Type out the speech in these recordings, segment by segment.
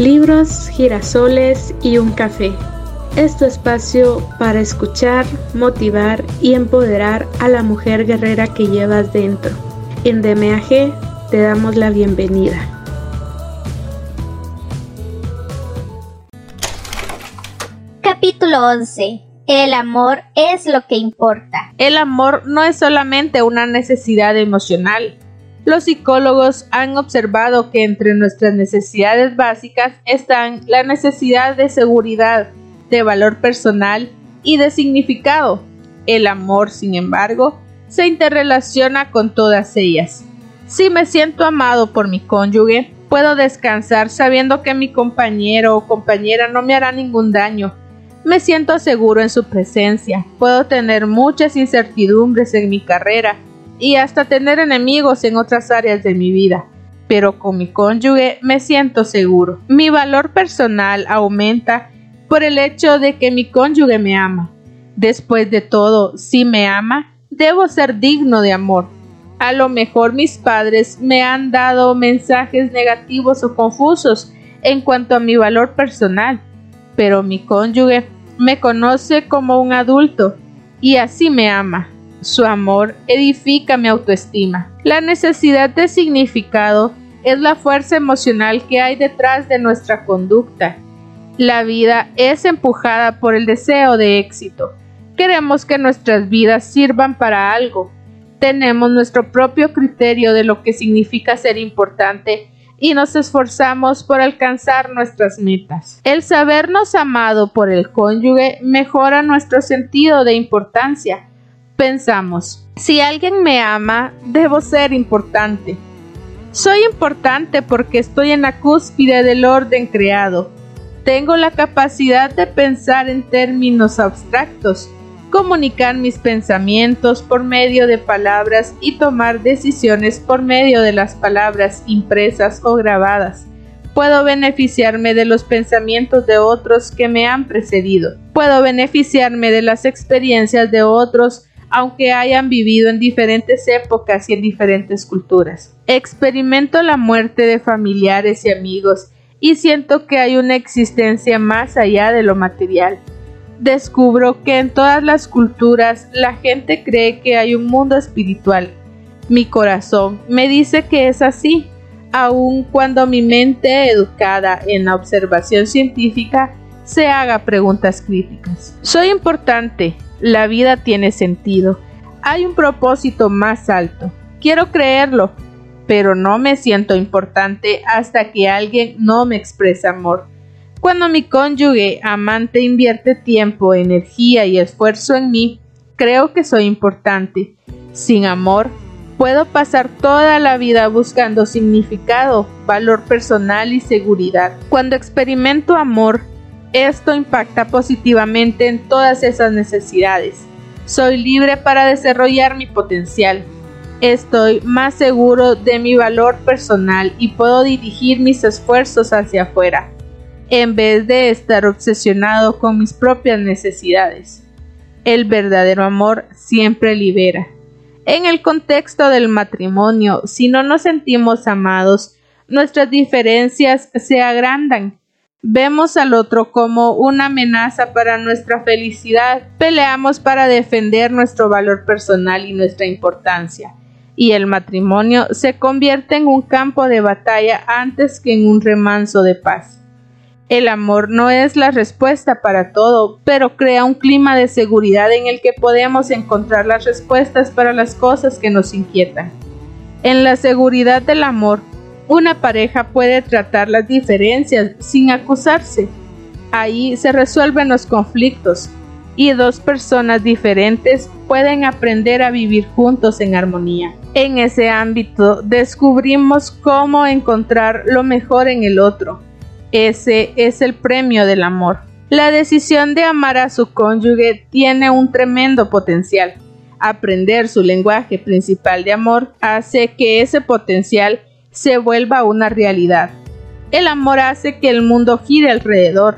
libros, girasoles y un café. Es tu espacio para escuchar, motivar y empoderar a la mujer guerrera que llevas dentro. En DMAG te damos la bienvenida. Capítulo 11. El amor es lo que importa. El amor no es solamente una necesidad emocional, los psicólogos han observado que entre nuestras necesidades básicas están la necesidad de seguridad, de valor personal y de significado. El amor, sin embargo, se interrelaciona con todas ellas. Si me siento amado por mi cónyuge, puedo descansar sabiendo que mi compañero o compañera no me hará ningún daño. Me siento seguro en su presencia. Puedo tener muchas incertidumbres en mi carrera y hasta tener enemigos en otras áreas de mi vida. Pero con mi cónyuge me siento seguro. Mi valor personal aumenta por el hecho de que mi cónyuge me ama. Después de todo, si me ama, debo ser digno de amor. A lo mejor mis padres me han dado mensajes negativos o confusos en cuanto a mi valor personal, pero mi cónyuge me conoce como un adulto y así me ama. Su amor edifica mi autoestima. La necesidad de significado es la fuerza emocional que hay detrás de nuestra conducta. La vida es empujada por el deseo de éxito. Queremos que nuestras vidas sirvan para algo. Tenemos nuestro propio criterio de lo que significa ser importante y nos esforzamos por alcanzar nuestras metas. El sabernos amado por el cónyuge mejora nuestro sentido de importancia pensamos, si alguien me ama, debo ser importante. Soy importante porque estoy en la cúspide del orden creado. Tengo la capacidad de pensar en términos abstractos, comunicar mis pensamientos por medio de palabras y tomar decisiones por medio de las palabras impresas o grabadas. Puedo beneficiarme de los pensamientos de otros que me han precedido. Puedo beneficiarme de las experiencias de otros aunque hayan vivido en diferentes épocas y en diferentes culturas. Experimento la muerte de familiares y amigos y siento que hay una existencia más allá de lo material. Descubro que en todas las culturas la gente cree que hay un mundo espiritual. Mi corazón me dice que es así, aun cuando mi mente educada en la observación científica se haga preguntas críticas. Soy importante, la vida tiene sentido. Hay un propósito más alto. Quiero creerlo, pero no me siento importante hasta que alguien no me expresa amor. Cuando mi cónyuge amante invierte tiempo, energía y esfuerzo en mí, creo que soy importante. Sin amor, puedo pasar toda la vida buscando significado, valor personal y seguridad. Cuando experimento amor, esto impacta positivamente en todas esas necesidades. Soy libre para desarrollar mi potencial. Estoy más seguro de mi valor personal y puedo dirigir mis esfuerzos hacia afuera, en vez de estar obsesionado con mis propias necesidades. El verdadero amor siempre libera. En el contexto del matrimonio, si no nos sentimos amados, nuestras diferencias se agrandan Vemos al otro como una amenaza para nuestra felicidad. Peleamos para defender nuestro valor personal y nuestra importancia. Y el matrimonio se convierte en un campo de batalla antes que en un remanso de paz. El amor no es la respuesta para todo, pero crea un clima de seguridad en el que podemos encontrar las respuestas para las cosas que nos inquietan. En la seguridad del amor una pareja puede tratar las diferencias sin acusarse. Ahí se resuelven los conflictos y dos personas diferentes pueden aprender a vivir juntos en armonía. En ese ámbito descubrimos cómo encontrar lo mejor en el otro. Ese es el premio del amor. La decisión de amar a su cónyuge tiene un tremendo potencial. Aprender su lenguaje principal de amor hace que ese potencial se vuelva una realidad. El amor hace que el mundo gire alrededor.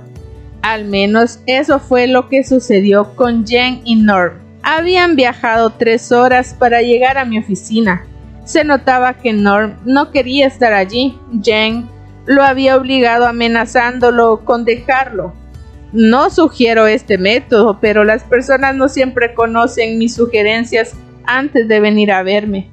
Al menos eso fue lo que sucedió con Jen y Norm. Habían viajado tres horas para llegar a mi oficina. Se notaba que Norm no quería estar allí. Jen lo había obligado amenazándolo con dejarlo. No sugiero este método, pero las personas no siempre conocen mis sugerencias antes de venir a verme.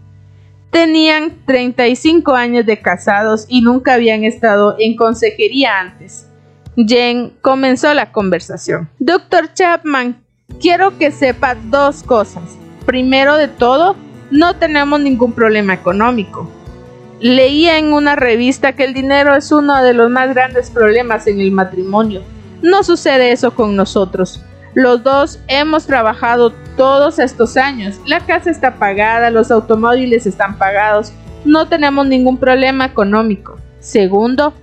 Tenían 35 años de casados y nunca habían estado en consejería antes. Jen comenzó la conversación. Doctor Chapman, quiero que sepa dos cosas. Primero de todo, no tenemos ningún problema económico. Leía en una revista que el dinero es uno de los más grandes problemas en el matrimonio. No sucede eso con nosotros. Los dos hemos trabajado todos estos años. La casa está pagada, los automóviles están pagados. No tenemos ningún problema económico. Segundo,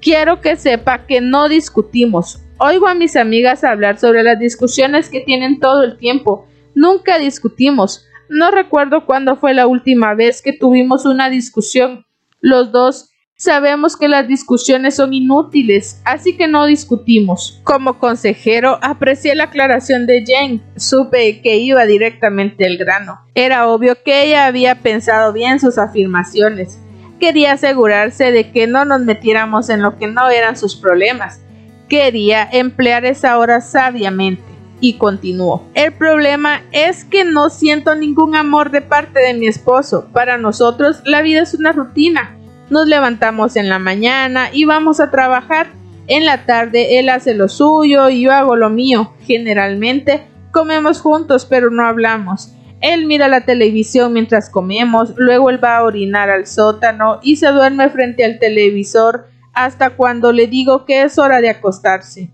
quiero que sepa que no discutimos. Oigo a mis amigas hablar sobre las discusiones que tienen todo el tiempo. Nunca discutimos. No recuerdo cuándo fue la última vez que tuvimos una discusión. Los dos sabemos que las discusiones son inútiles, así que no discutimos. Como consejero, aprecié la aclaración de Jane. Supe que iba directamente al grano. Era obvio que ella había pensado bien sus afirmaciones. Quería asegurarse de que no nos metiéramos en lo que no eran sus problemas. Quería emplear esa hora sabiamente y continuó. El problema es que no siento ningún amor de parte de mi esposo. Para nosotros la vida es una rutina. Nos levantamos en la mañana y vamos a trabajar. En la tarde él hace lo suyo y yo hago lo mío. Generalmente comemos juntos pero no hablamos. Él mira la televisión mientras comemos, luego él va a orinar al sótano y se duerme frente al televisor hasta cuando le digo que es hora de acostarse.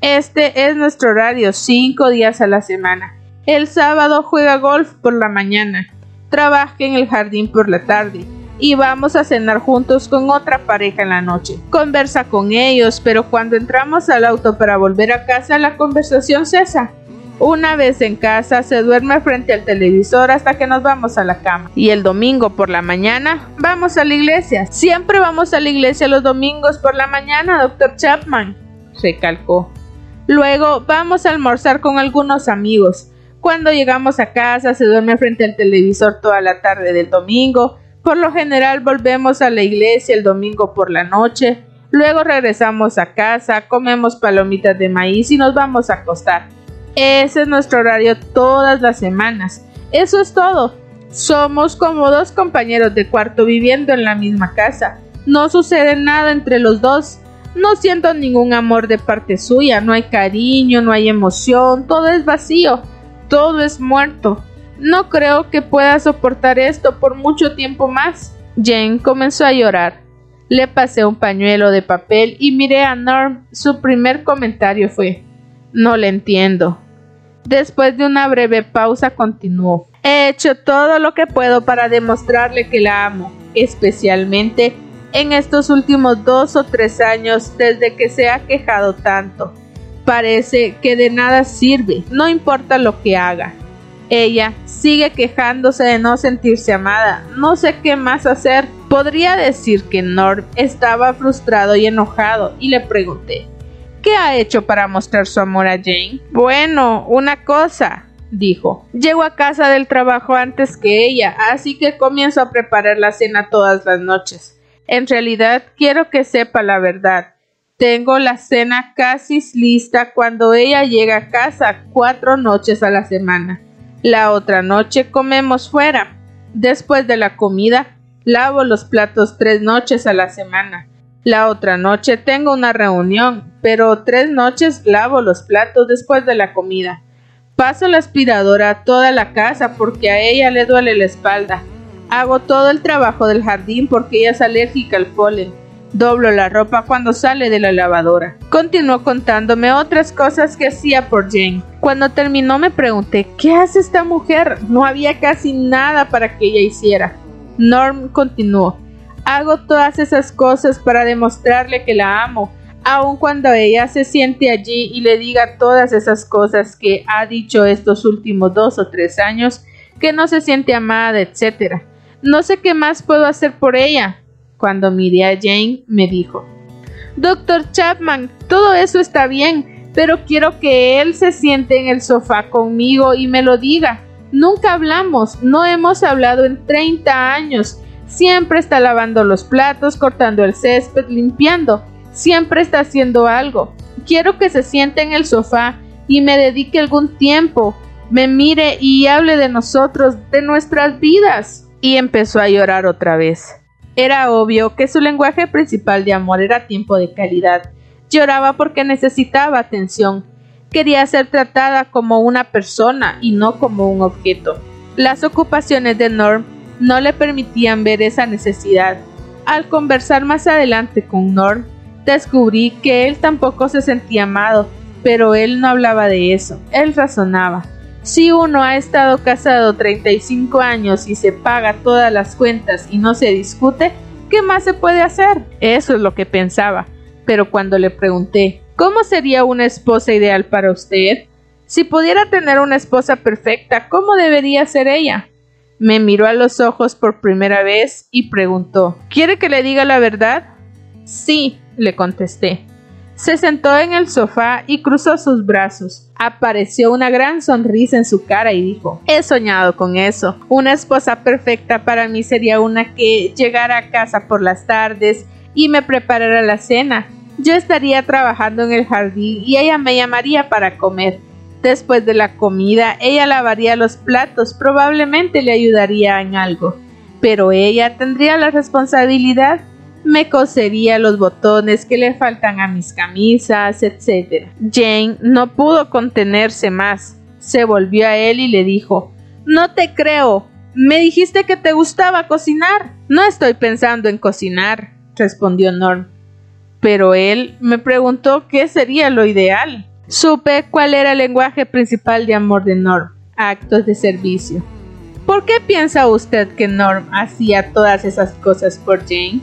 Este es nuestro horario, cinco días a la semana. El sábado juega golf por la mañana, trabaja en el jardín por la tarde y vamos a cenar juntos con otra pareja en la noche. Conversa con ellos, pero cuando entramos al auto para volver a casa la conversación cesa. Una vez en casa se duerme frente al televisor hasta que nos vamos a la cama. Y el domingo por la mañana vamos a la iglesia. Siempre vamos a la iglesia los domingos por la mañana, doctor Chapman, recalcó. Luego vamos a almorzar con algunos amigos. Cuando llegamos a casa se duerme frente al televisor toda la tarde del domingo. Por lo general volvemos a la iglesia el domingo por la noche. Luego regresamos a casa, comemos palomitas de maíz y nos vamos a acostar. Ese es nuestro horario todas las semanas. Eso es todo. Somos como dos compañeros de cuarto viviendo en la misma casa. No sucede nada entre los dos. No siento ningún amor de parte suya, no hay cariño, no hay emoción, todo es vacío, todo es muerto. No creo que pueda soportar esto por mucho tiempo más. Jane comenzó a llorar. Le pasé un pañuelo de papel y miré a Norm. Su primer comentario fue No le entiendo. Después de una breve pausa continuó. He hecho todo lo que puedo para demostrarle que la amo, especialmente en estos últimos dos o tres años desde que se ha quejado tanto. Parece que de nada sirve, no importa lo que haga. Ella sigue quejándose de no sentirse amada. No sé qué más hacer. Podría decir que Norm estaba frustrado y enojado y le pregunté, ¿qué ha hecho para mostrar su amor a Jane? Bueno, una cosa, dijo. Llego a casa del trabajo antes que ella, así que comienzo a preparar la cena todas las noches. En realidad quiero que sepa la verdad. Tengo la cena casi lista cuando ella llega a casa cuatro noches a la semana. La otra noche comemos fuera. Después de la comida, lavo los platos tres noches a la semana. La otra noche tengo una reunión, pero tres noches lavo los platos después de la comida. Paso la aspiradora a toda la casa porque a ella le duele la espalda. Hago todo el trabajo del jardín porque ella es alérgica al polen. Doblo la ropa cuando sale de la lavadora. Continuó contándome otras cosas que hacía por Jane. Cuando terminó me pregunté, ¿qué hace esta mujer? No había casi nada para que ella hiciera. Norm continuó, hago todas esas cosas para demostrarle que la amo, aun cuando ella se siente allí y le diga todas esas cosas que ha dicho estos últimos dos o tres años, que no se siente amada, etc. No sé qué más puedo hacer por ella. Cuando miré a Jane, me dijo, Doctor Chapman, todo eso está bien, pero quiero que él se siente en el sofá conmigo y me lo diga. Nunca hablamos, no hemos hablado en 30 años. Siempre está lavando los platos, cortando el césped, limpiando. Siempre está haciendo algo. Quiero que se siente en el sofá y me dedique algún tiempo, me mire y hable de nosotros, de nuestras vidas. Y empezó a llorar otra vez. Era obvio que su lenguaje principal de amor era tiempo de calidad. Lloraba porque necesitaba atención. Quería ser tratada como una persona y no como un objeto. Las ocupaciones de Norm no le permitían ver esa necesidad. Al conversar más adelante con Norm, descubrí que él tampoco se sentía amado, pero él no hablaba de eso. Él razonaba. Si uno ha estado casado 35 años y se paga todas las cuentas y no se discute, ¿qué más se puede hacer? Eso es lo que pensaba. Pero cuando le pregunté, ¿cómo sería una esposa ideal para usted? Si pudiera tener una esposa perfecta, ¿cómo debería ser ella? Me miró a los ojos por primera vez y preguntó ¿Quiere que le diga la verdad? Sí, le contesté. Se sentó en el sofá y cruzó sus brazos. Apareció una gran sonrisa en su cara y dijo He soñado con eso. Una esposa perfecta para mí sería una que llegara a casa por las tardes y me preparara la cena. Yo estaría trabajando en el jardín y ella me llamaría para comer. Después de la comida, ella lavaría los platos, probablemente le ayudaría en algo, pero ella tendría la responsabilidad, me cosería los botones que le faltan a mis camisas, etc. Jane no pudo contenerse más. Se volvió a él y le dijo No te creo. Me dijiste que te gustaba cocinar. No estoy pensando en cocinar, respondió Norm. Pero él me preguntó qué sería lo ideal. Supe cuál era el lenguaje principal de amor de Norm, actos de servicio. ¿Por qué piensa usted que Norm hacía todas esas cosas por Jane?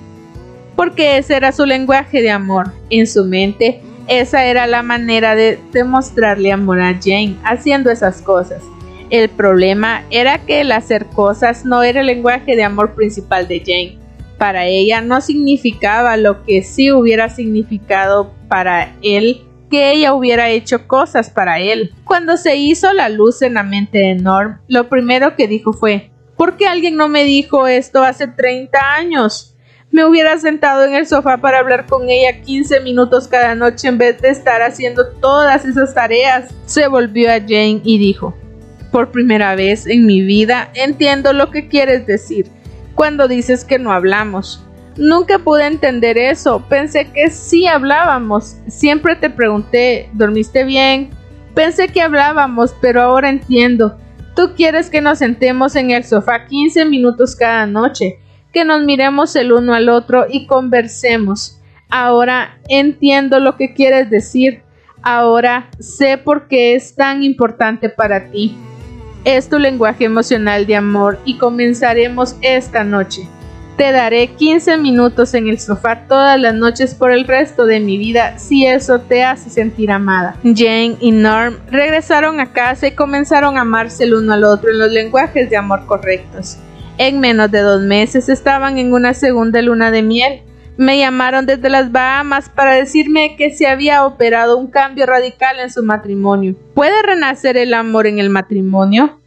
Porque ese era su lenguaje de amor. En su mente, esa era la manera de demostrarle amor a Jane, haciendo esas cosas. El problema era que el hacer cosas no era el lenguaje de amor principal de Jane. Para ella no significaba lo que sí hubiera significado para él que ella hubiera hecho cosas para él. Cuando se hizo la luz en la mente de Norm, lo primero que dijo fue ¿Por qué alguien no me dijo esto hace 30 años? Me hubiera sentado en el sofá para hablar con ella 15 minutos cada noche en vez de estar haciendo todas esas tareas. Se volvió a Jane y dijo Por primera vez en mi vida entiendo lo que quieres decir cuando dices que no hablamos. Nunca pude entender eso. Pensé que sí hablábamos. Siempre te pregunté, ¿dormiste bien? Pensé que hablábamos, pero ahora entiendo. Tú quieres que nos sentemos en el sofá 15 minutos cada noche, que nos miremos el uno al otro y conversemos. Ahora entiendo lo que quieres decir. Ahora sé por qué es tan importante para ti. Es tu lenguaje emocional de amor y comenzaremos esta noche. Te daré 15 minutos en el sofá todas las noches por el resto de mi vida si eso te hace sentir amada. Jane y Norm regresaron a casa y comenzaron a amarse el uno al otro en los lenguajes de amor correctos. En menos de dos meses estaban en una segunda luna de miel. Me llamaron desde las Bahamas para decirme que se había operado un cambio radical en su matrimonio. ¿Puede renacer el amor en el matrimonio?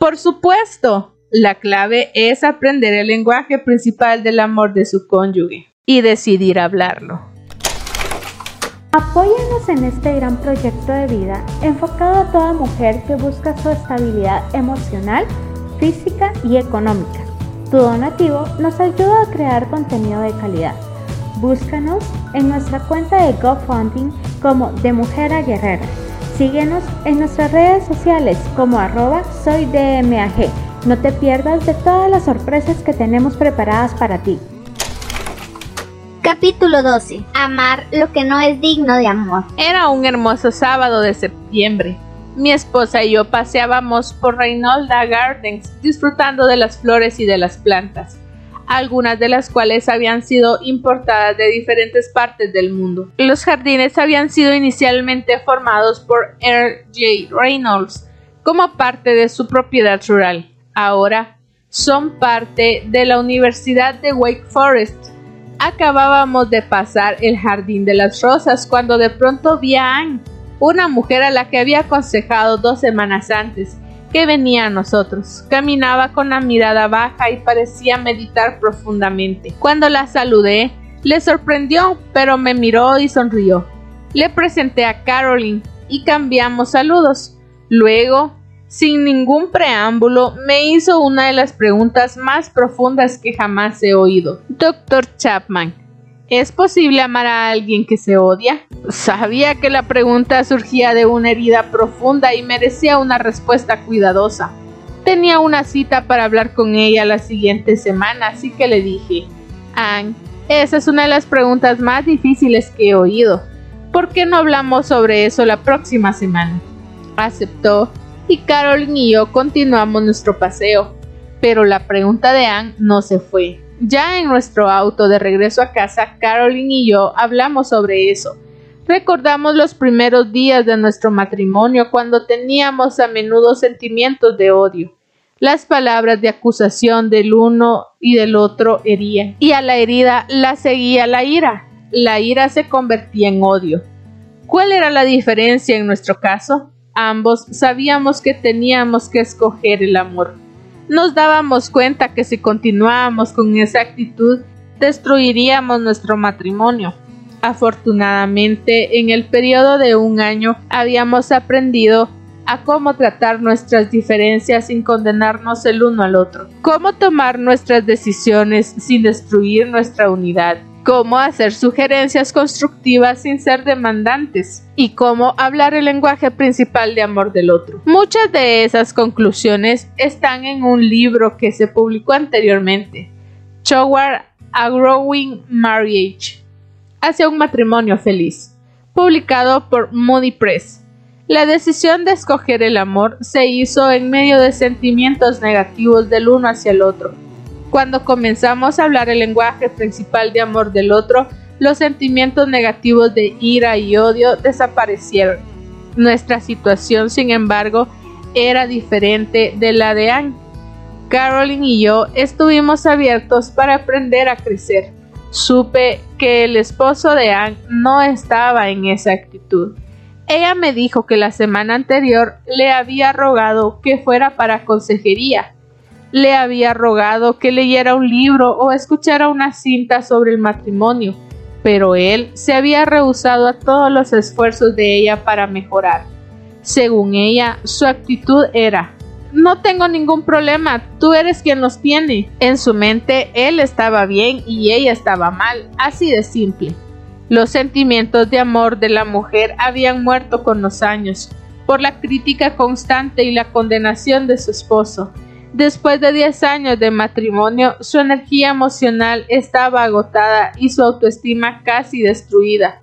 Por supuesto, la clave es aprender el lenguaje principal del amor de su cónyuge y decidir hablarlo. Apóyanos en este gran proyecto de vida enfocado a toda mujer que busca su estabilidad emocional, física y económica. Tu donativo nos ayuda a crear contenido de calidad. Búscanos en nuestra cuenta de GoFundMe como De Mujer a Guerrera. Síguenos en nuestras redes sociales como arroba soydmag no te pierdas de todas las sorpresas que tenemos preparadas para ti. Capítulo 12. Amar lo que no es digno de amor. Era un hermoso sábado de septiembre. Mi esposa y yo paseábamos por Reynolda Gardens disfrutando de las flores y de las plantas, algunas de las cuales habían sido importadas de diferentes partes del mundo. Los jardines habían sido inicialmente formados por R. J. Reynolds como parte de su propiedad rural ahora son parte de la Universidad de Wake Forest. Acabábamos de pasar el Jardín de las Rosas cuando de pronto vi a Anne, una mujer a la que había aconsejado dos semanas antes, que venía a nosotros. Caminaba con la mirada baja y parecía meditar profundamente. Cuando la saludé, le sorprendió, pero me miró y sonrió. Le presenté a Caroline y cambiamos saludos. Luego, sin ningún preámbulo, me hizo una de las preguntas más profundas que jamás he oído. Doctor Chapman, ¿es posible amar a alguien que se odia? Sabía que la pregunta surgía de una herida profunda y merecía una respuesta cuidadosa. Tenía una cita para hablar con ella la siguiente semana, así que le dije, Anne, esa es una de las preguntas más difíciles que he oído. ¿Por qué no hablamos sobre eso la próxima semana? Aceptó y Caroline y yo continuamos nuestro paseo, pero la pregunta de Anne no se fue. Ya en nuestro auto de regreso a casa, Caroline y yo hablamos sobre eso. Recordamos los primeros días de nuestro matrimonio cuando teníamos a menudo sentimientos de odio. Las palabras de acusación del uno y del otro herían, y a la herida la seguía la ira. La ira se convertía en odio. ¿Cuál era la diferencia en nuestro caso? Ambos sabíamos que teníamos que escoger el amor. Nos dábamos cuenta que si continuábamos con esa actitud, destruiríamos nuestro matrimonio. Afortunadamente, en el periodo de un año habíamos aprendido a cómo tratar nuestras diferencias sin condenarnos el uno al otro, cómo tomar nuestras decisiones sin destruir nuestra unidad, cómo hacer sugerencias constructivas sin ser demandantes y cómo hablar el lenguaje principal de amor del otro. Muchas de esas conclusiones están en un libro que se publicó anteriormente, Toward a Growing Marriage, hacia un matrimonio feliz, publicado por Moody Press. La decisión de escoger el amor se hizo en medio de sentimientos negativos del uno hacia el otro. Cuando comenzamos a hablar el lenguaje principal de amor del otro, los sentimientos negativos de ira y odio desaparecieron. Nuestra situación, sin embargo, era diferente de la de Anne. Caroline y yo estuvimos abiertos para aprender a crecer. Supe que el esposo de Anne no estaba en esa actitud. Ella me dijo que la semana anterior le había rogado que fuera para consejería. Le había rogado que leyera un libro o escuchara una cinta sobre el matrimonio, pero él se había rehusado a todos los esfuerzos de ella para mejorar. Según ella, su actitud era no tengo ningún problema, tú eres quien los tiene. En su mente, él estaba bien y ella estaba mal, así de simple. Los sentimientos de amor de la mujer habían muerto con los años, por la crítica constante y la condenación de su esposo. Después de 10 años de matrimonio, su energía emocional estaba agotada y su autoestima casi destruida.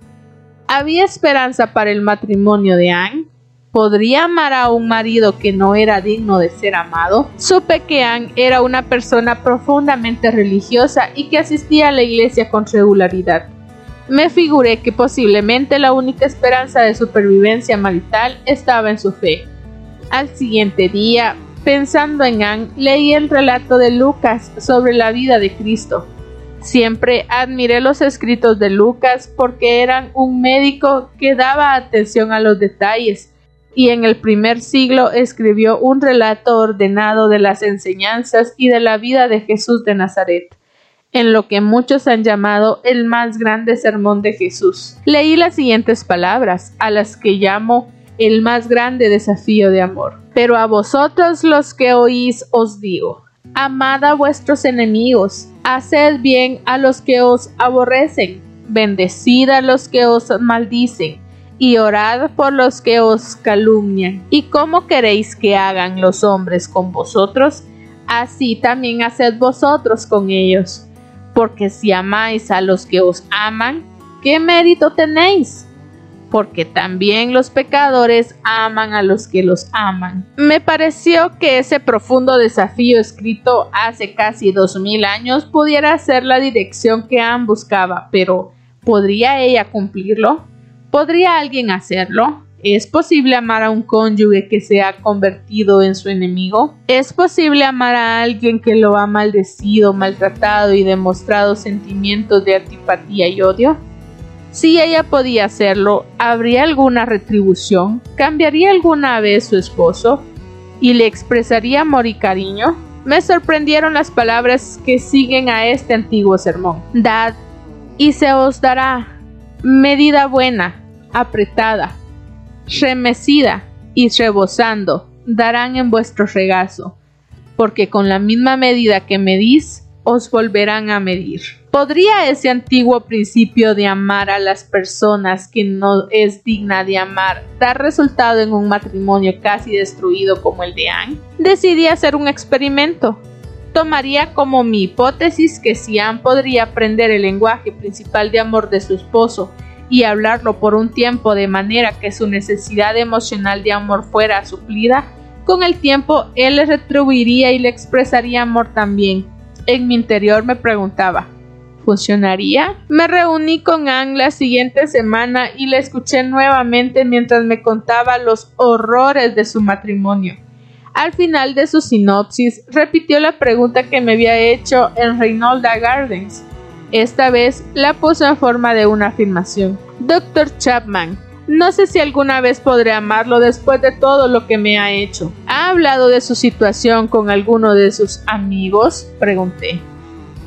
¿Había esperanza para el matrimonio de Anne? ¿Podría amar a un marido que no era digno de ser amado? Supe que Anne era una persona profundamente religiosa y que asistía a la iglesia con regularidad me figuré que posiblemente la única esperanza de supervivencia marital estaba en su fe. Al siguiente día, pensando en Anne, leí el relato de Lucas sobre la vida de Cristo. Siempre admiré los escritos de Lucas porque eran un médico que daba atención a los detalles y en el primer siglo escribió un relato ordenado de las enseñanzas y de la vida de Jesús de Nazaret en lo que muchos han llamado el más grande sermón de Jesús. Leí las siguientes palabras, a las que llamo el más grande desafío de amor. Pero a vosotros los que oís os digo, amad a vuestros enemigos, haced bien a los que os aborrecen, bendecid a los que os maldicen, y orad por los que os calumnian. ¿Y cómo queréis que hagan los hombres con vosotros? Así también haced vosotros con ellos porque si amáis a los que os aman, ¿qué mérito tenéis? Porque también los pecadores aman a los que los aman. Me pareció que ese profundo desafío escrito hace casi dos mil años pudiera ser la dirección que Anne buscaba, pero ¿podría ella cumplirlo? ¿Podría alguien hacerlo? ¿Es posible amar a un cónyuge que se ha convertido en su enemigo? ¿Es posible amar a alguien que lo ha maldecido, maltratado y demostrado sentimientos de antipatía y odio? Si ella podía hacerlo, ¿habría alguna retribución? ¿Cambiaría alguna vez su esposo? ¿Y le expresaría amor y cariño? Me sorprendieron las palabras que siguen a este antiguo sermón. Dad y se os dará medida buena, apretada, remecida y rebosando, darán en vuestro regazo, porque con la misma medida que medís, os volverán a medir. ¿Podría ese antiguo principio de amar a las personas que no es digna de amar dar resultado en un matrimonio casi destruido como el de Anne? Decidí hacer un experimento. Tomaría como mi hipótesis que si Anne podría aprender el lenguaje principal de amor de su esposo y hablarlo por un tiempo de manera que su necesidad emocional de amor fuera suplida, con el tiempo él le retribuiría y le expresaría amor también. En mi interior me preguntaba, ¿funcionaría? Me reuní con Anne la siguiente semana y la escuché nuevamente mientras me contaba los horrores de su matrimonio. Al final de su sinopsis, repitió la pregunta que me había hecho en Reynolda Gardens. Esta vez la puso en forma de una afirmación. Doctor Chapman, no sé si alguna vez podré amarlo después de todo lo que me ha hecho. ¿Ha hablado de su situación con alguno de sus amigos? pregunté.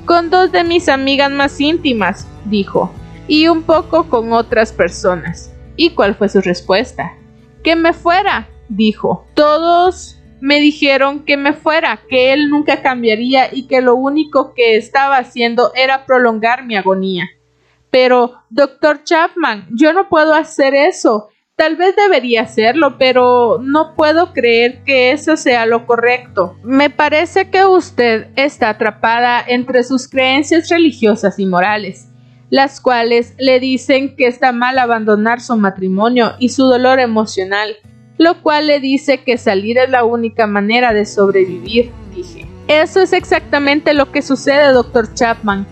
Con dos de mis amigas más íntimas, dijo, y un poco con otras personas. ¿Y cuál fue su respuesta? Que me fuera, dijo. Todos me dijeron que me fuera, que él nunca cambiaría y que lo único que estaba haciendo era prolongar mi agonía. Pero, doctor Chapman, yo no puedo hacer eso. Tal vez debería hacerlo, pero no puedo creer que eso sea lo correcto. Me parece que usted está atrapada entre sus creencias religiosas y morales, las cuales le dicen que está mal abandonar su matrimonio y su dolor emocional, lo cual le dice que salir es la única manera de sobrevivir, dije. Eso es exactamente lo que sucede, doctor Chapman.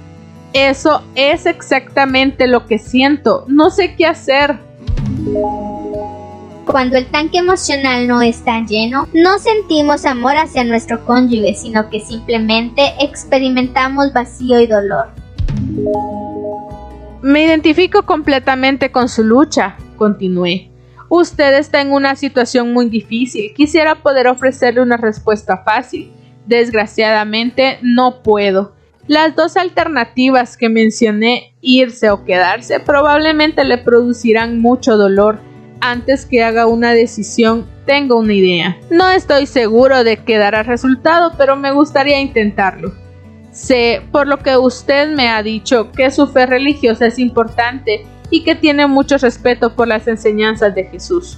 Eso es exactamente lo que siento. No sé qué hacer. Cuando el tanque emocional no está lleno, no sentimos amor hacia nuestro cónyuge, sino que simplemente experimentamos vacío y dolor. Me identifico completamente con su lucha, continué. Usted está en una situación muy difícil. Quisiera poder ofrecerle una respuesta fácil. Desgraciadamente no puedo. Las dos alternativas que mencioné, irse o quedarse, probablemente le producirán mucho dolor. Antes que haga una decisión, tengo una idea. No estoy seguro de que dará resultado, pero me gustaría intentarlo. Sé, por lo que usted me ha dicho, que su fe religiosa es importante y que tiene mucho respeto por las enseñanzas de Jesús.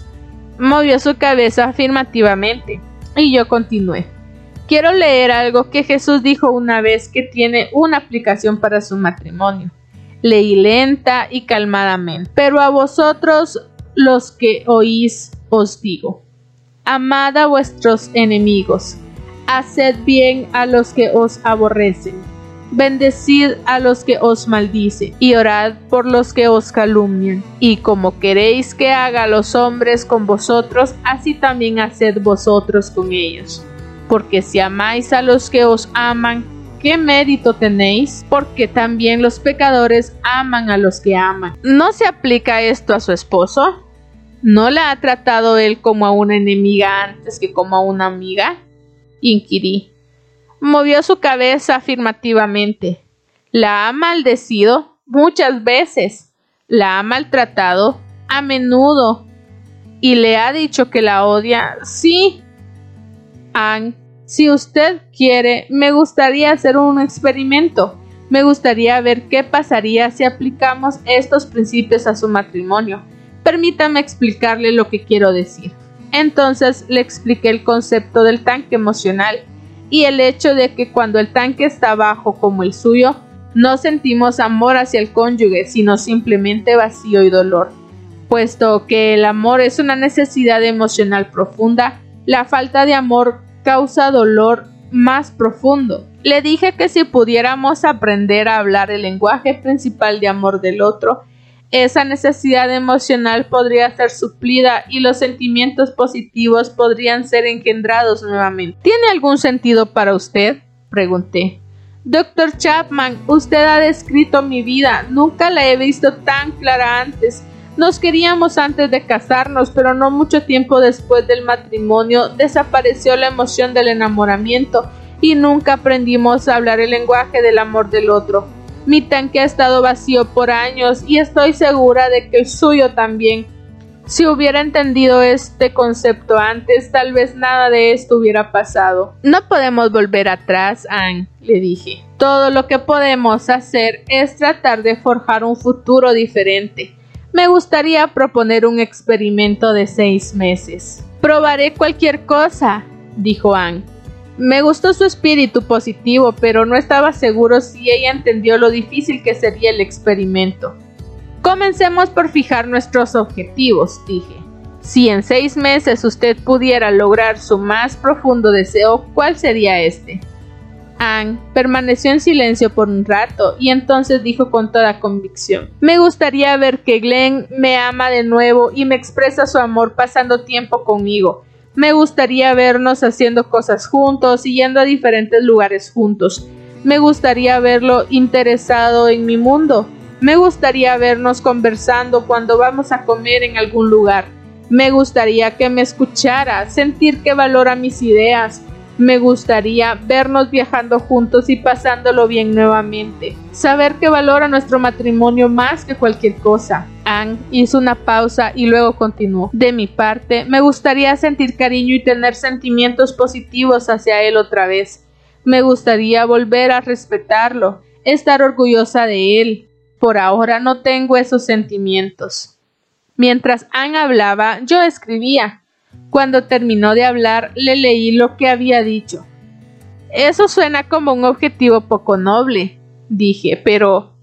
Movió su cabeza afirmativamente y yo continué. Quiero leer algo que Jesús dijo una vez que tiene una aplicación para su matrimonio. Leí lenta y calmadamente. Pero a vosotros los que oís os digo, amad a vuestros enemigos, haced bien a los que os aborrecen bendecid a los que os maldicen, y orad por los que os calumnian. Y como queréis que haga los hombres con vosotros, así también haced vosotros con ellos. Porque si amáis a los que os aman, ¿qué mérito tenéis? Porque también los pecadores aman a los que aman. ¿No se aplica esto a su esposo? ¿No la ha tratado él como a una enemiga antes que como a una amiga? Inquirí. Movió su cabeza afirmativamente. La ha maldecido muchas veces, la ha maltratado a menudo y le ha dicho que la odia. Sí, Anne, si usted quiere, me gustaría hacer un experimento. Me gustaría ver qué pasaría si aplicamos estos principios a su matrimonio. Permítame explicarle lo que quiero decir. Entonces le expliqué el concepto del tanque emocional y el hecho de que cuando el tanque está bajo como el suyo, no sentimos amor hacia el cónyuge, sino simplemente vacío y dolor. Puesto que el amor es una necesidad emocional profunda, la falta de amor causa dolor más profundo. Le dije que si pudiéramos aprender a hablar el lenguaje principal de amor del otro, esa necesidad emocional podría ser suplida y los sentimientos positivos podrían ser engendrados nuevamente. ¿Tiene algún sentido para usted? pregunté. Doctor Chapman, usted ha descrito mi vida. Nunca la he visto tan clara antes. Nos queríamos antes de casarnos, pero no mucho tiempo después del matrimonio desapareció la emoción del enamoramiento y nunca aprendimos a hablar el lenguaje del amor del otro. Mi tanque ha estado vacío por años y estoy segura de que el suyo también. Si hubiera entendido este concepto antes, tal vez nada de esto hubiera pasado. No podemos volver atrás, Anne, le dije. Todo lo que podemos hacer es tratar de forjar un futuro diferente. Me gustaría proponer un experimento de seis meses. Probaré cualquier cosa, dijo Anne. Me gustó su espíritu positivo, pero no estaba seguro si ella entendió lo difícil que sería el experimento. Comencemos por fijar nuestros objetivos, dije. Si en seis meses usted pudiera lograr su más profundo deseo, ¿cuál sería este? Anne permaneció en silencio por un rato y entonces dijo con toda convicción Me gustaría ver que Glenn me ama de nuevo y me expresa su amor pasando tiempo conmigo. Me gustaría vernos haciendo cosas juntos y yendo a diferentes lugares juntos. Me gustaría verlo interesado en mi mundo. Me gustaría vernos conversando cuando vamos a comer en algún lugar. Me gustaría que me escuchara, sentir que valora mis ideas. Me gustaría vernos viajando juntos y pasándolo bien nuevamente. Saber que valora nuestro matrimonio más que cualquier cosa. Anne hizo una pausa y luego continuó. De mi parte, me gustaría sentir cariño y tener sentimientos positivos hacia él otra vez. Me gustaría volver a respetarlo, estar orgullosa de él, por ahora no tengo esos sentimientos. Mientras Anne hablaba, yo escribía. Cuando terminó de hablar, le leí lo que había dicho. Eso suena como un objetivo poco noble, dije, pero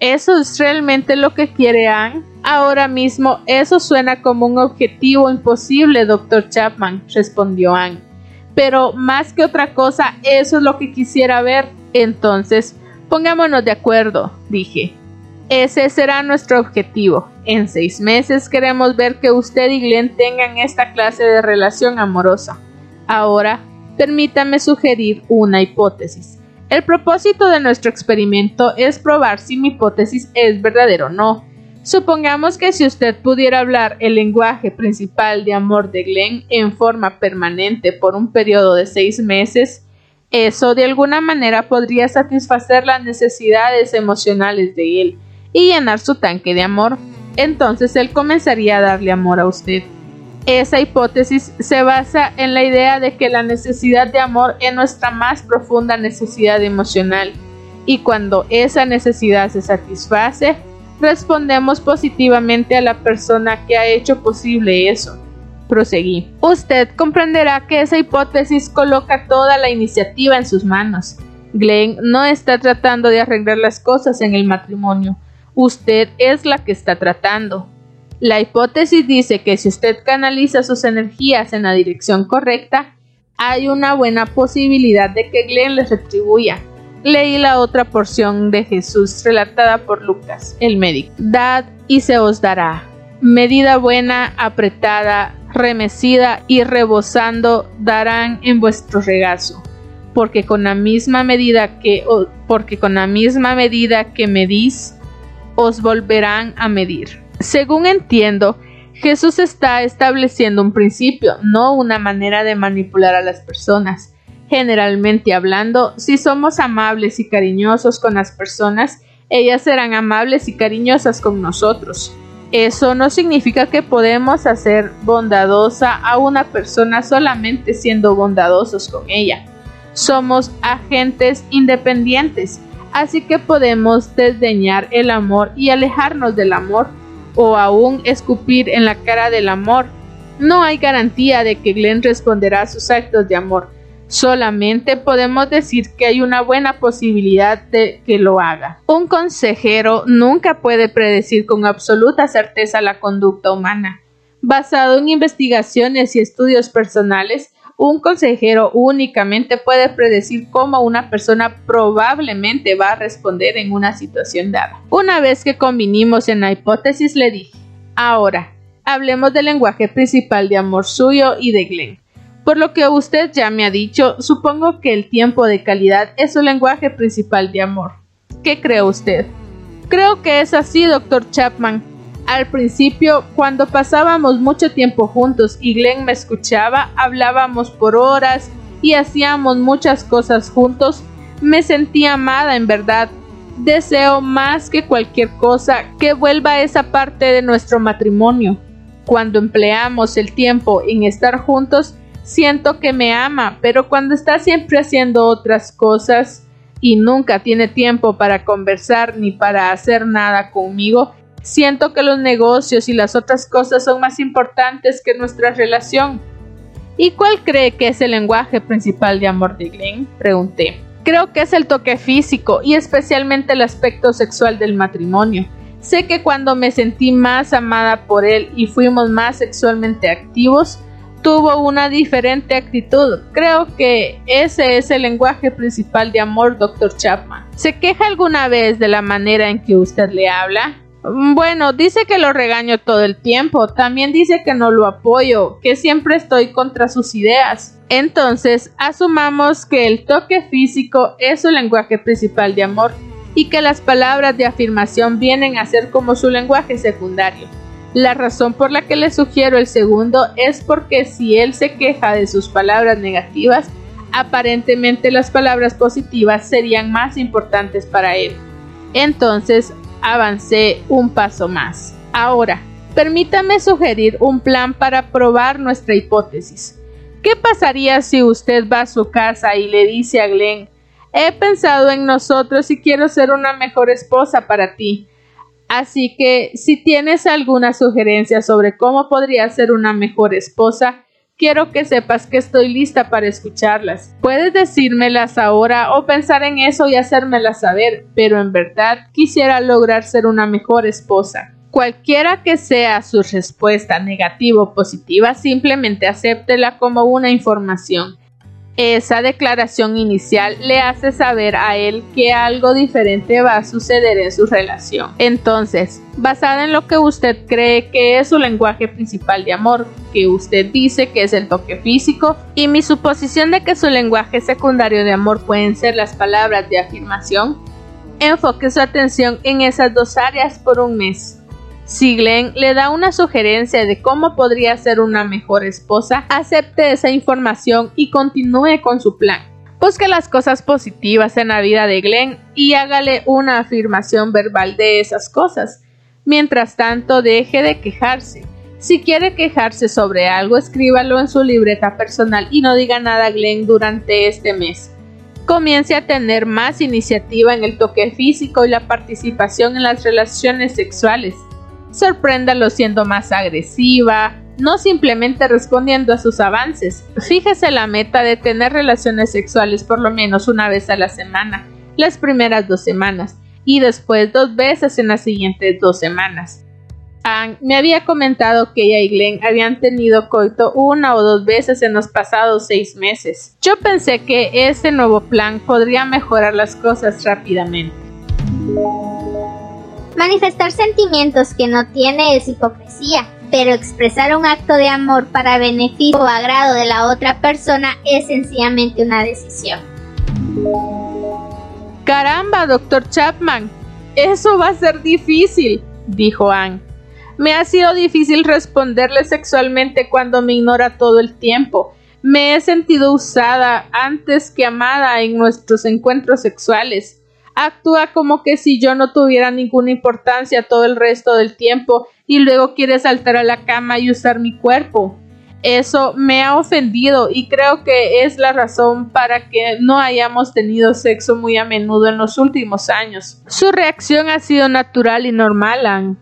¿eso es realmente lo que quiere Anne? Ahora mismo eso suena como un objetivo imposible, doctor Chapman, respondió Anne. Pero más que otra cosa, eso es lo que quisiera ver. Entonces, pongámonos de acuerdo, dije. Ese será nuestro objetivo. En seis meses queremos ver que usted y Glenn tengan esta clase de relación amorosa. Ahora, permítame sugerir una hipótesis. El propósito de nuestro experimento es probar si mi hipótesis es verdadera o no. Supongamos que si usted pudiera hablar el lenguaje principal de amor de Glenn en forma permanente por un periodo de seis meses, eso de alguna manera podría satisfacer las necesidades emocionales de él y llenar su tanque de amor, entonces él comenzaría a darle amor a usted. Esa hipótesis se basa en la idea de que la necesidad de amor es nuestra más profunda necesidad emocional y cuando esa necesidad se satisface, respondemos positivamente a la persona que ha hecho posible eso. Proseguí. Usted comprenderá que esa hipótesis coloca toda la iniciativa en sus manos. Glenn no está tratando de arreglar las cosas en el matrimonio, usted es la que está tratando. La hipótesis dice que si usted canaliza sus energías en la dirección correcta, hay una buena posibilidad de que Glenn les retribuya. Leí la otra porción de Jesús relatada por Lucas, el médico. Dad y se os dará. Medida buena, apretada, remecida y rebosando darán en vuestro regazo. Porque con la misma medida que porque con la misma medida que medís os volverán a medir. Según entiendo, Jesús está estableciendo un principio, no una manera de manipular a las personas. Generalmente hablando, si somos amables y cariñosos con las personas, ellas serán amables y cariñosas con nosotros. Eso no significa que podemos hacer bondadosa a una persona solamente siendo bondadosos con ella. Somos agentes independientes así que podemos desdeñar el amor y alejarnos del amor, o aún escupir en la cara del amor. No hay garantía de que Glenn responderá a sus actos de amor, solamente podemos decir que hay una buena posibilidad de que lo haga. Un consejero nunca puede predecir con absoluta certeza la conducta humana. Basado en investigaciones y estudios personales, un consejero únicamente puede predecir cómo una persona probablemente va a responder en una situación dada. Una vez que convinimos en la hipótesis, le dije, ahora, hablemos del lenguaje principal de amor suyo y de Glenn. Por lo que usted ya me ha dicho, supongo que el tiempo de calidad es su lenguaje principal de amor. ¿Qué cree usted? Creo que es así, doctor Chapman. Al principio, cuando pasábamos mucho tiempo juntos y Glenn me escuchaba, hablábamos por horas y hacíamos muchas cosas juntos, me sentía amada en verdad. Deseo más que cualquier cosa que vuelva esa parte de nuestro matrimonio. Cuando empleamos el tiempo en estar juntos, siento que me ama, pero cuando está siempre haciendo otras cosas y nunca tiene tiempo para conversar ni para hacer nada conmigo, Siento que los negocios y las otras cosas son más importantes que nuestra relación. ¿Y cuál cree que es el lenguaje principal de amor de Glenn? Pregunté. Creo que es el toque físico y especialmente el aspecto sexual del matrimonio. Sé que cuando me sentí más amada por él y fuimos más sexualmente activos, tuvo una diferente actitud. Creo que ese es el lenguaje principal de amor, Dr. Chapman. ¿Se queja alguna vez de la manera en que usted le habla? Mm, bueno, dice que lo regaño todo el tiempo, también dice que no lo apoyo, que siempre estoy contra sus ideas. Entonces, asumamos que el toque físico es su lenguaje principal de amor y que las palabras de afirmación vienen a ser como su lenguaje secundario. La razón por la que le sugiero el segundo es porque si él se queja de sus palabras negativas, aparentemente las palabras positivas serían más importantes para él. Entonces, avancé un paso más. Ahora, permítame sugerir un plan para probar nuestra hipótesis. ¿Qué pasaría si usted va a su casa y le dice a Glenn, he pensado en nosotros y quiero ser una mejor esposa para ti? Así que si tienes alguna sugerencia sobre cómo podría ser una mejor esposa, Quiero que sepas que estoy lista para escucharlas. Puedes decírmelas ahora o pensar en eso y hacérmelas saber, pero en verdad quisiera lograr ser una mejor esposa. Cualquiera que sea su respuesta negativa o positiva, simplemente acéptela como una información. Esa declaración inicial le hace saber a él que algo diferente va a suceder en su relación. Entonces, basada en lo que usted cree que es su lenguaje principal de amor, que usted dice que es el toque físico, y mi suposición de que su lenguaje secundario de amor pueden ser las palabras de afirmación, enfoque su atención en esas dos áreas por un mes. Si Glenn le da una sugerencia de cómo podría ser una mejor esposa, acepte esa información y continúe con su plan. Busque las cosas positivas en la vida de Glenn y hágale una afirmación verbal de esas cosas. Mientras tanto, deje de quejarse. Si quiere quejarse sobre algo, escríbalo en su libreta personal y no diga nada a Glenn durante este mes. Comience a tener más iniciativa en el toque físico y la participación en las relaciones sexuales sorpréndalo siendo más agresiva, no simplemente respondiendo a sus avances. Fíjese la meta de tener relaciones sexuales por lo menos una vez a la semana, las primeras dos semanas, y después dos veces en las siguientes dos semanas. Anne me había comentado que ella y Glenn habían tenido coito una o dos veces en los pasados seis meses. Yo pensé que este nuevo plan podría mejorar las cosas rápidamente. Manifestar sentimientos que no tiene es hipocresía, pero expresar un acto de amor para beneficio o agrado de la otra persona es sencillamente una decisión. Caramba, doctor Chapman, eso va a ser difícil, dijo Anne. Me ha sido difícil responderle sexualmente cuando me ignora todo el tiempo. Me he sentido usada antes que amada en nuestros encuentros sexuales actúa como que si yo no tuviera ninguna importancia todo el resto del tiempo y luego quiere saltar a la cama y usar mi cuerpo. Eso me ha ofendido y creo que es la razón para que no hayamos tenido sexo muy a menudo en los últimos años. Su reacción ha sido natural y normal, Anne.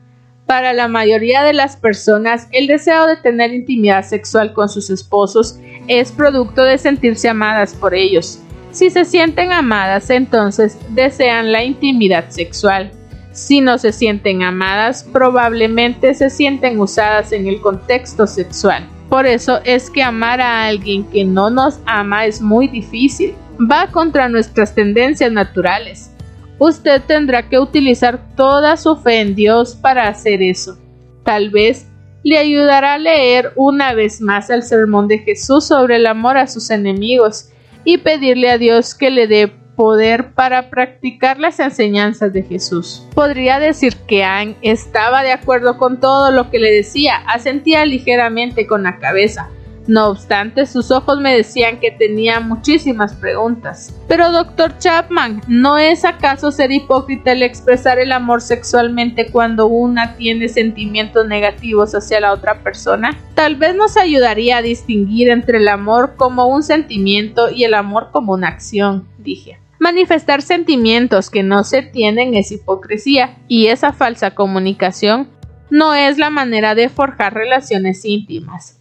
Para la mayoría de las personas, el deseo de tener intimidad sexual con sus esposos es producto de sentirse amadas por ellos. Si se sienten amadas, entonces desean la intimidad sexual. Si no se sienten amadas, probablemente se sienten usadas en el contexto sexual. Por eso es que amar a alguien que no nos ama es muy difícil. Va contra nuestras tendencias naturales. Usted tendrá que utilizar toda su fe en Dios para hacer eso. Tal vez le ayudará a leer una vez más el sermón de Jesús sobre el amor a sus enemigos y pedirle a Dios que le dé poder para practicar las enseñanzas de Jesús. Podría decir que Anne estaba de acuerdo con todo lo que le decía, asentía ligeramente con la cabeza, no obstante, sus ojos me decían que tenía muchísimas preguntas. Pero, doctor Chapman, ¿no es acaso ser hipócrita el expresar el amor sexualmente cuando una tiene sentimientos negativos hacia la otra persona? Tal vez nos ayudaría a distinguir entre el amor como un sentimiento y el amor como una acción, dije. Manifestar sentimientos que no se tienen es hipocresía, y esa falsa comunicación no es la manera de forjar relaciones íntimas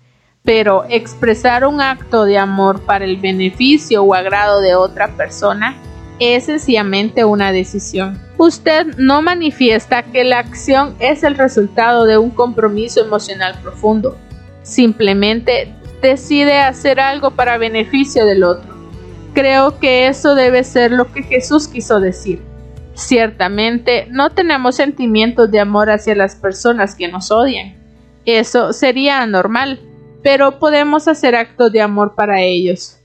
pero expresar un acto de amor para el beneficio o agrado de otra persona es sencillamente una decisión. Usted no manifiesta que la acción es el resultado de un compromiso emocional profundo. Simplemente decide hacer algo para beneficio del otro. Creo que eso debe ser lo que Jesús quiso decir. Ciertamente no tenemos sentimientos de amor hacia las personas que nos odian. Eso sería anormal pero podemos hacer actos de amor para ellos.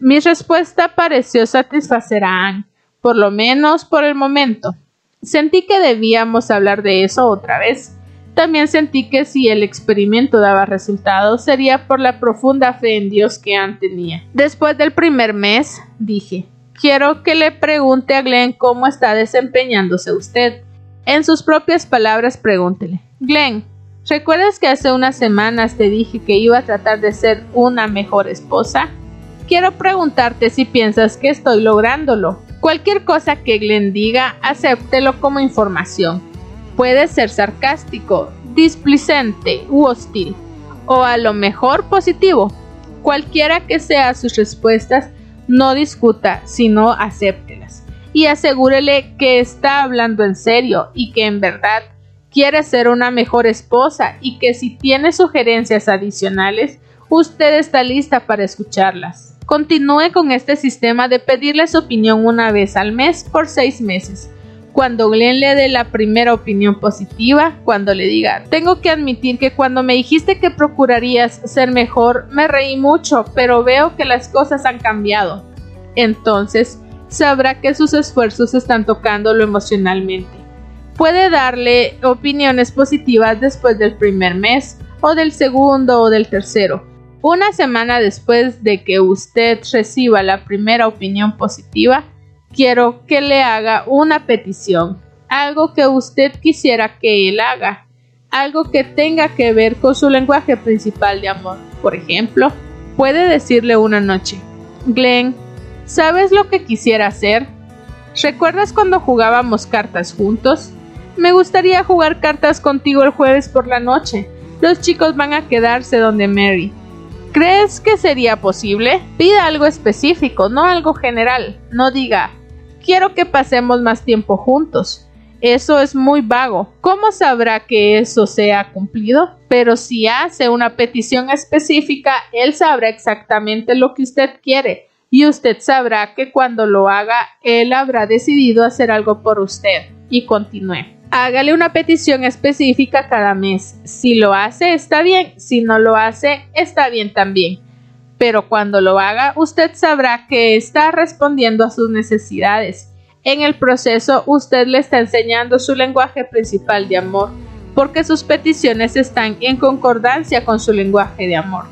Mi respuesta pareció satisfacer a Anne, por lo menos por el momento. Sentí que debíamos hablar de eso otra vez. También sentí que si el experimento daba resultados sería por la profunda fe en Dios que Anne tenía. Después del primer mes, dije, quiero que le pregunte a Glenn cómo está desempeñándose usted. En sus propias palabras, pregúntele, Glenn, ¿Recuerdas que hace unas semanas te dije que iba a tratar de ser una mejor esposa? Quiero preguntarte si piensas que estoy lográndolo. Cualquier cosa que Glenn diga, acéptelo como información. Puede ser sarcástico, displicente u hostil, o a lo mejor positivo. Cualquiera que sea sus respuestas, no discuta, sino acéptelas. Y asegúrele que está hablando en serio y que en verdad quiere ser una mejor esposa y que si tiene sugerencias adicionales, usted está lista para escucharlas. Continúe con este sistema de pedirle su opinión una vez al mes por seis meses. Cuando Glenn le dé la primera opinión positiva, cuando le diga, tengo que admitir que cuando me dijiste que procurarías ser mejor, me reí mucho, pero veo que las cosas han cambiado. Entonces, sabrá que sus esfuerzos están tocándolo emocionalmente puede darle opiniones positivas después del primer mes o del segundo o del tercero. Una semana después de que usted reciba la primera opinión positiva, quiero que le haga una petición, algo que usted quisiera que él haga, algo que tenga que ver con su lenguaje principal de amor. Por ejemplo, puede decirle una noche, Glenn, ¿sabes lo que quisiera hacer? ¿Recuerdas cuando jugábamos cartas juntos? Me gustaría jugar cartas contigo el jueves por la noche. Los chicos van a quedarse donde Mary. ¿Crees que sería posible? Pida algo específico, no algo general. No diga, quiero que pasemos más tiempo juntos. Eso es muy vago. ¿Cómo sabrá que eso se ha cumplido? Pero si hace una petición específica, él sabrá exactamente lo que usted quiere y usted sabrá que cuando lo haga, él habrá decidido hacer algo por usted. Y continúe. Hágale una petición específica cada mes. Si lo hace, está bien. Si no lo hace, está bien también. Pero cuando lo haga, usted sabrá que está respondiendo a sus necesidades. En el proceso, usted le está enseñando su lenguaje principal de amor, porque sus peticiones están en concordancia con su lenguaje de amor.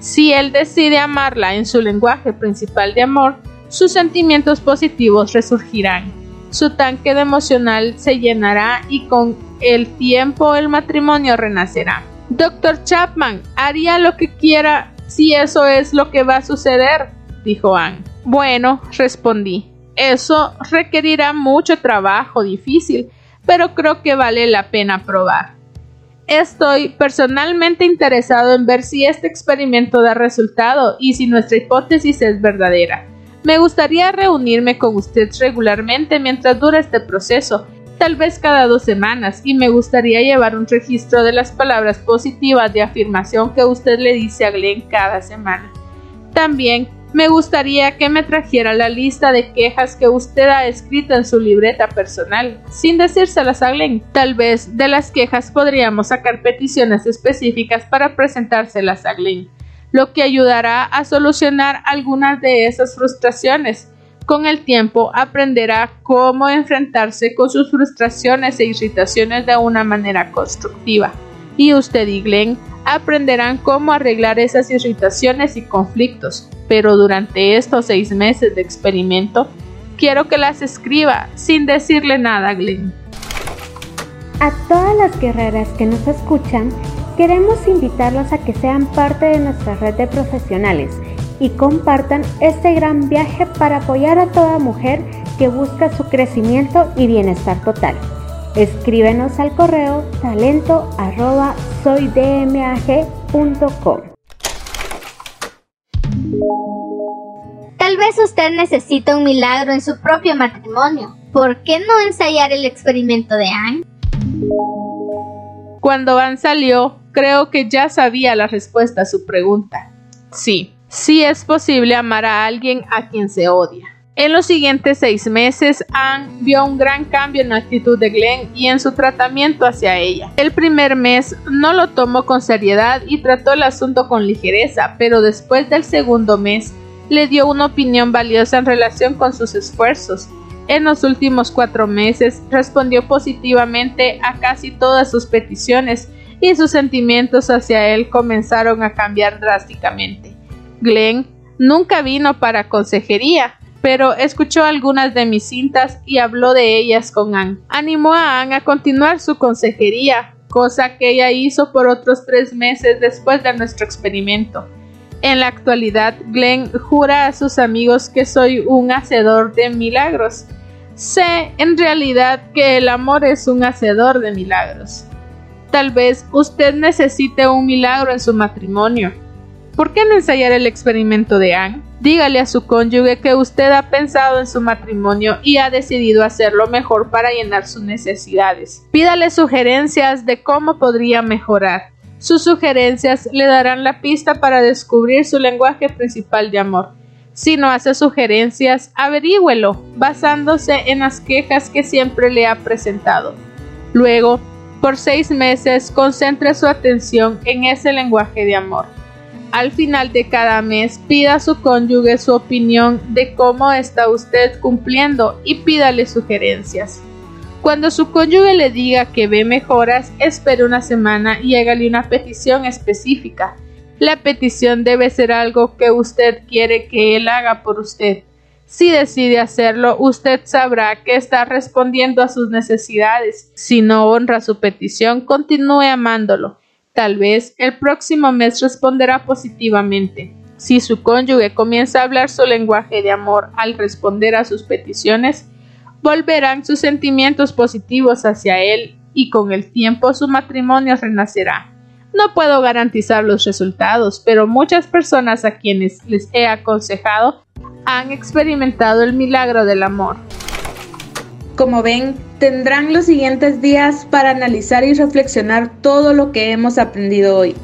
Si él decide amarla en su lenguaje principal de amor, sus sentimientos positivos resurgirán su tanque de emocional se llenará y con el tiempo el matrimonio renacerá. Doctor Chapman, haría lo que quiera si eso es lo que va a suceder, dijo Anne. Bueno, respondí, eso requerirá mucho trabajo difícil, pero creo que vale la pena probar. Estoy personalmente interesado en ver si este experimento da resultado y si nuestra hipótesis es verdadera. Me gustaría reunirme con usted regularmente mientras dura este proceso, tal vez cada dos semanas, y me gustaría llevar un registro de las palabras positivas de afirmación que usted le dice a Glenn cada semana. También me gustaría que me trajera la lista de quejas que usted ha escrito en su libreta personal, sin decírselas a Glenn. Tal vez de las quejas podríamos sacar peticiones específicas para presentárselas a Glenn lo que ayudará a solucionar algunas de esas frustraciones. Con el tiempo aprenderá cómo enfrentarse con sus frustraciones e irritaciones de una manera constructiva. Y usted y Glenn aprenderán cómo arreglar esas irritaciones y conflictos. Pero durante estos seis meses de experimento, quiero que las escriba sin decirle nada a Glenn. A todas las guerreras que nos escuchan, queremos invitarlos a que sean parte de nuestra red de profesionales y compartan este gran viaje para apoyar a toda mujer que busca su crecimiento y bienestar total. Escríbenos al correo talento Tal vez usted necesita un milagro en su propio matrimonio. ¿Por qué no ensayar el experimento de Anne? Cuando Van salió, creo que ya sabía la respuesta a su pregunta. Sí, sí es posible amar a alguien a quien se odia. En los siguientes seis meses, Anne vio un gran cambio en la actitud de Glenn y en su tratamiento hacia ella. El primer mes no lo tomó con seriedad y trató el asunto con ligereza, pero después del segundo mes le dio una opinión valiosa en relación con sus esfuerzos en los últimos cuatro meses respondió positivamente a casi todas sus peticiones y sus sentimientos hacia él comenzaron a cambiar drásticamente. Glenn nunca vino para consejería, pero escuchó algunas de mis cintas y habló de ellas con Anne. Animó a Anne a continuar su consejería, cosa que ella hizo por otros tres meses después de nuestro experimento. En la actualidad, Glenn jura a sus amigos que soy un hacedor de milagros Sé en realidad que el amor es un hacedor de milagros. Tal vez usted necesite un milagro en su matrimonio. ¿Por qué no ensayar el experimento de Anne? Dígale a su cónyuge que usted ha pensado en su matrimonio y ha decidido hacerlo mejor para llenar sus necesidades. Pídale sugerencias de cómo podría mejorar. Sus sugerencias le darán la pista para descubrir su lenguaje principal de amor. Si no hace sugerencias, averígüelo, basándose en las quejas que siempre le ha presentado. Luego, por seis meses, concentre su atención en ese lenguaje de amor. Al final de cada mes, pida a su cónyuge su opinión de cómo está usted cumpliendo y pídale sugerencias. Cuando su cónyuge le diga que ve mejoras, espere una semana y hágale una petición específica la petición debe ser algo que usted quiere que él haga por usted. Si decide hacerlo, usted sabrá que está respondiendo a sus necesidades. Si no honra su petición, continúe amándolo. Tal vez el próximo mes responderá positivamente. Si su cónyuge comienza a hablar su lenguaje de amor al responder a sus peticiones, volverán sus sentimientos positivos hacia él y con el tiempo su matrimonio renacerá. No puedo garantizar los resultados, pero muchas personas a quienes les he aconsejado han experimentado el milagro del amor. Como ven, tendrán los siguientes días para analizar y reflexionar todo lo que hemos aprendido hoy.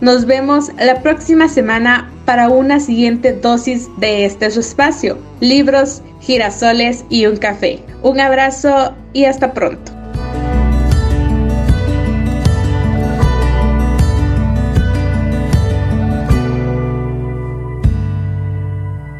Nos vemos la próxima semana para una siguiente dosis de este espacio, libros, girasoles y un café. Un abrazo y hasta pronto.